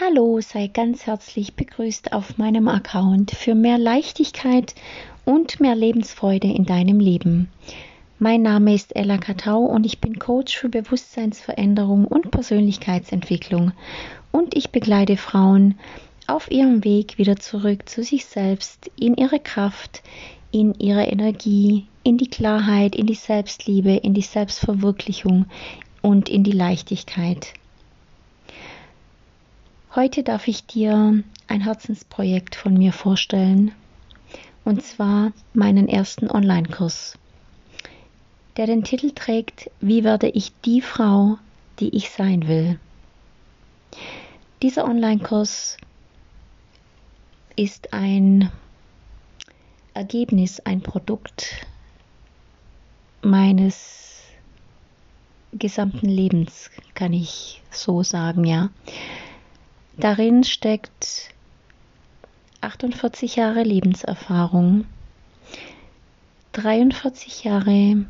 Hallo, sei ganz herzlich begrüßt auf meinem Account für mehr Leichtigkeit und mehr Lebensfreude in deinem Leben. Mein Name ist Ella Katau und ich bin Coach für Bewusstseinsveränderung und Persönlichkeitsentwicklung und ich begleite Frauen auf ihrem Weg wieder zurück zu sich selbst, in ihre Kraft, in ihre Energie, in die Klarheit, in die Selbstliebe, in die Selbstverwirklichung und in die Leichtigkeit. Heute darf ich dir ein Herzensprojekt von mir vorstellen, und zwar meinen ersten Online-Kurs, der den Titel trägt Wie werde ich die Frau, die ich sein will? Dieser Online-Kurs ist ein Ergebnis, ein Produkt meines gesamten Lebens, kann ich so sagen, ja. Darin steckt 48 Jahre Lebenserfahrung, 43 Jahre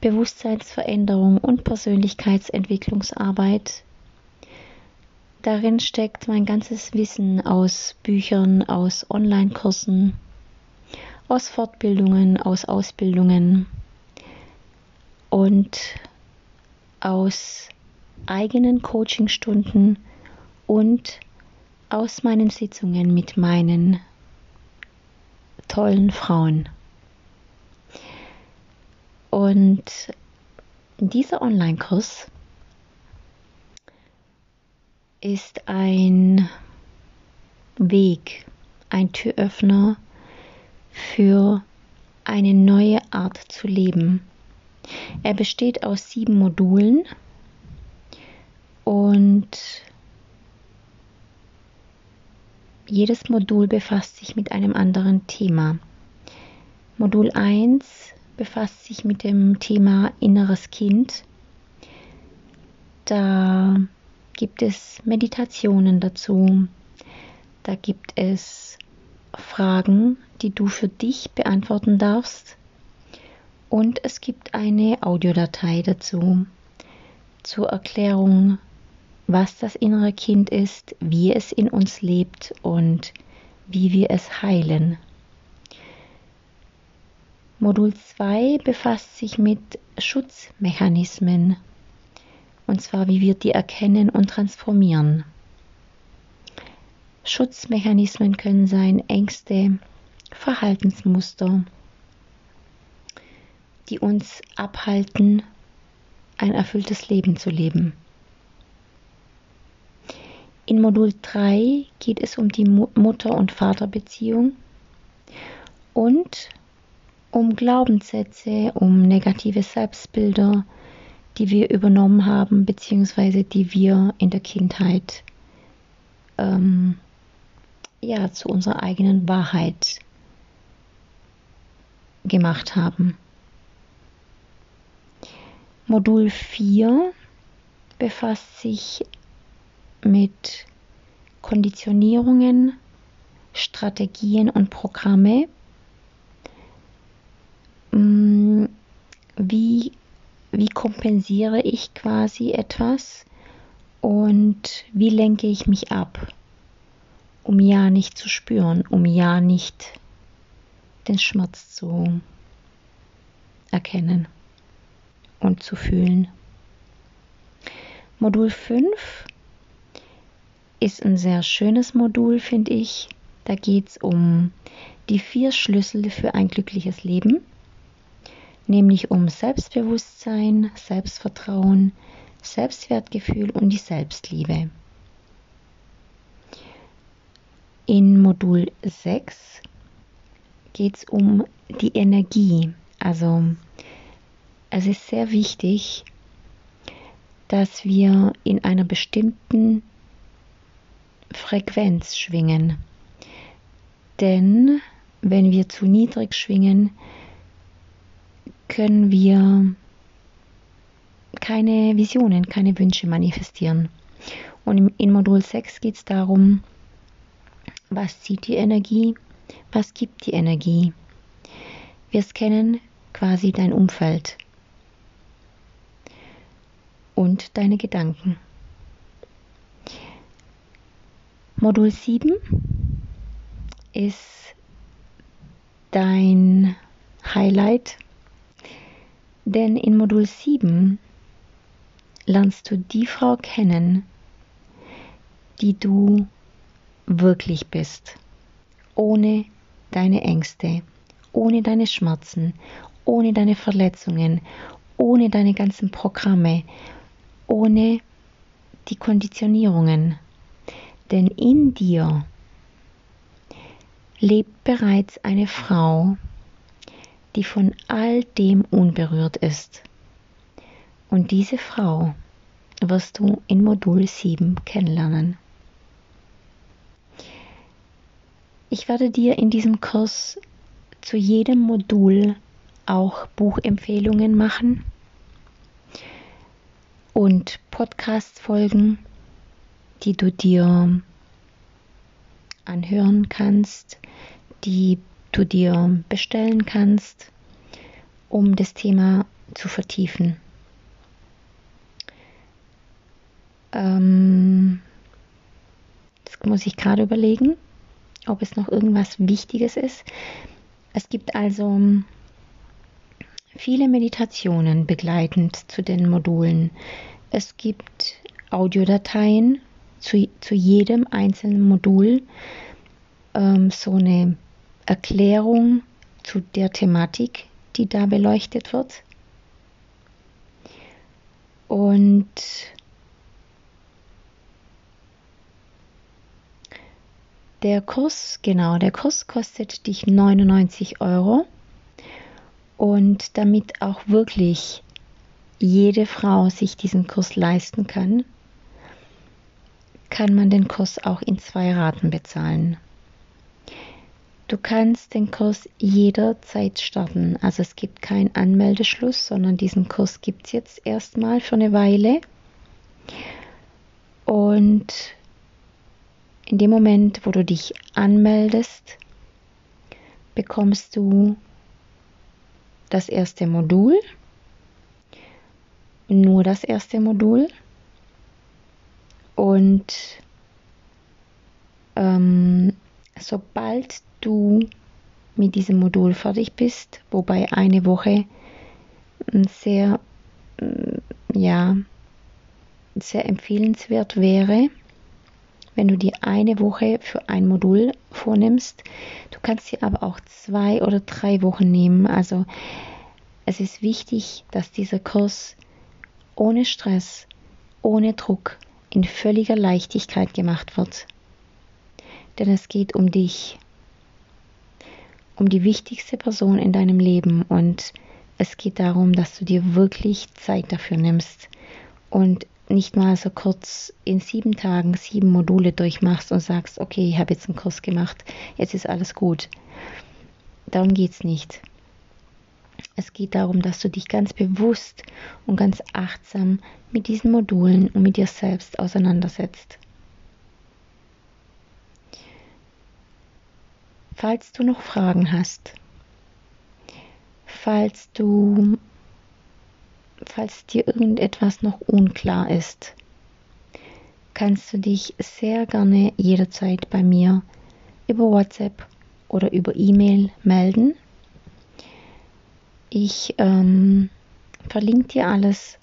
Bewusstseinsveränderung und Persönlichkeitsentwicklungsarbeit. Darin steckt mein ganzes Wissen aus Büchern, aus Online-Kursen, aus Fortbildungen, aus Ausbildungen und aus eigenen Coachingstunden und aus meinen Sitzungen mit meinen tollen Frauen. Und dieser Online-Kurs ist ein Weg, ein Türöffner für eine neue Art zu leben. Er besteht aus sieben Modulen und jedes Modul befasst sich mit einem anderen Thema. Modul 1 befasst sich mit dem Thema inneres Kind. Da gibt es Meditationen dazu. Da gibt es Fragen, die du für dich beantworten darfst. Und es gibt eine Audiodatei dazu zur Erklärung was das innere Kind ist, wie es in uns lebt und wie wir es heilen. Modul 2 befasst sich mit Schutzmechanismen, und zwar wie wir die erkennen und transformieren. Schutzmechanismen können sein Ängste, Verhaltensmuster, die uns abhalten, ein erfülltes Leben zu leben. In Modul 3 geht es um die Mutter- und Vaterbeziehung und um Glaubenssätze, um negative Selbstbilder, die wir übernommen haben, beziehungsweise die wir in der Kindheit ähm, ja, zu unserer eigenen Wahrheit gemacht haben. Modul 4 befasst sich Konditionierungen, Strategien und Programme. Mm, wie, wie kompensiere ich quasi etwas und wie lenke ich mich ab, um ja nicht zu spüren, um ja nicht den Schmerz zu erkennen und zu fühlen. Modul 5 ist ein sehr schönes Modul, finde ich. Da geht es um die vier Schlüssel für ein glückliches Leben, nämlich um Selbstbewusstsein, Selbstvertrauen, Selbstwertgefühl und die Selbstliebe. In Modul 6 geht es um die Energie. Also es ist sehr wichtig, dass wir in einer bestimmten Frequenz schwingen. Denn wenn wir zu niedrig schwingen, können wir keine Visionen, keine Wünsche manifestieren. Und in Modul 6 geht es darum, was zieht die Energie, was gibt die Energie. Wir scannen quasi dein Umfeld und deine Gedanken. Modul 7 ist dein Highlight, denn in Modul 7 lernst du die Frau kennen, die du wirklich bist, ohne deine Ängste, ohne deine Schmerzen, ohne deine Verletzungen, ohne deine ganzen Programme, ohne die Konditionierungen. Denn in dir lebt bereits eine Frau, die von all dem unberührt ist. Und diese Frau wirst du in Modul 7 kennenlernen. Ich werde dir in diesem Kurs zu jedem Modul auch Buchempfehlungen machen und Podcast-Folgen, die du dir anhören kannst, die du dir bestellen kannst, um das Thema zu vertiefen. Ähm, das muss ich gerade überlegen, ob es noch irgendwas Wichtiges ist. Es gibt also viele Meditationen begleitend zu den Modulen. Es gibt Audiodateien zu, zu jedem einzelnen Modul, ähm, so eine Erklärung zu der Thematik, die da beleuchtet wird. Und der Kurs, genau, der Kurs kostet dich 99 Euro. Und damit auch wirklich jede Frau sich diesen Kurs leisten kann, kann man den Kurs auch in zwei Raten bezahlen. Du kannst den Kurs jederzeit starten. Also es gibt keinen Anmeldeschluss, sondern diesen Kurs gibt es jetzt erstmal für eine Weile. Und in dem Moment, wo du dich anmeldest, bekommst du das erste Modul, nur das erste Modul und ähm, sobald du mit diesem Modul fertig bist, wobei eine Woche sehr, ja, sehr empfehlenswert wäre, wenn du dir eine Woche für ein Modul vornimmst. Du kannst dir aber auch zwei oder drei Wochen nehmen. Also es ist wichtig, dass dieser Kurs ohne Stress, ohne Druck, in völliger Leichtigkeit gemacht wird. Denn es geht um dich, um die wichtigste Person in deinem Leben und es geht darum, dass du dir wirklich Zeit dafür nimmst und nicht mal so kurz in sieben Tagen sieben Module durchmachst und sagst, okay, ich habe jetzt einen Kurs gemacht, jetzt ist alles gut. Darum geht es nicht. Es geht darum, dass du dich ganz bewusst und ganz achtsam mit diesen Modulen und mit dir selbst auseinandersetzt. Falls du noch Fragen hast, falls du falls dir irgendetwas noch unklar ist, kannst du dich sehr gerne jederzeit bei mir über WhatsApp oder über E-Mail melden. Ich ähm, verlinke dir alles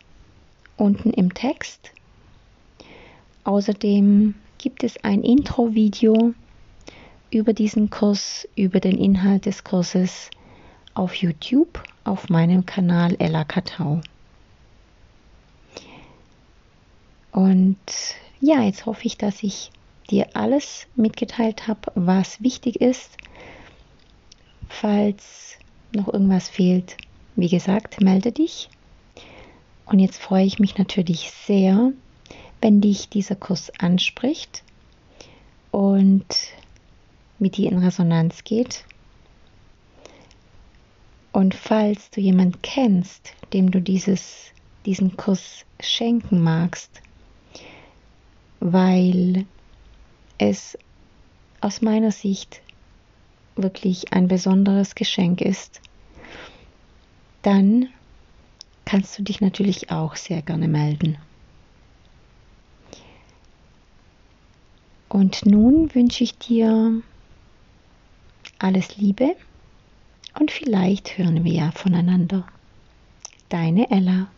unten im Text. Außerdem gibt es ein Intro-Video über diesen Kurs, über den Inhalt des Kurses auf YouTube auf meinem Kanal Ella Katau. Und ja, jetzt hoffe ich, dass ich dir alles mitgeteilt habe, was wichtig ist. Falls noch irgendwas fehlt, wie gesagt, melde dich. Und jetzt freue ich mich natürlich sehr, wenn dich dieser Kurs anspricht und mit dir in Resonanz geht. Und falls du jemanden kennst, dem du dieses, diesen Kurs schenken magst, weil es aus meiner Sicht wirklich ein besonderes Geschenk ist, dann kannst du dich natürlich auch sehr gerne melden. Und nun wünsche ich dir alles Liebe und vielleicht hören wir ja voneinander. Deine Ella.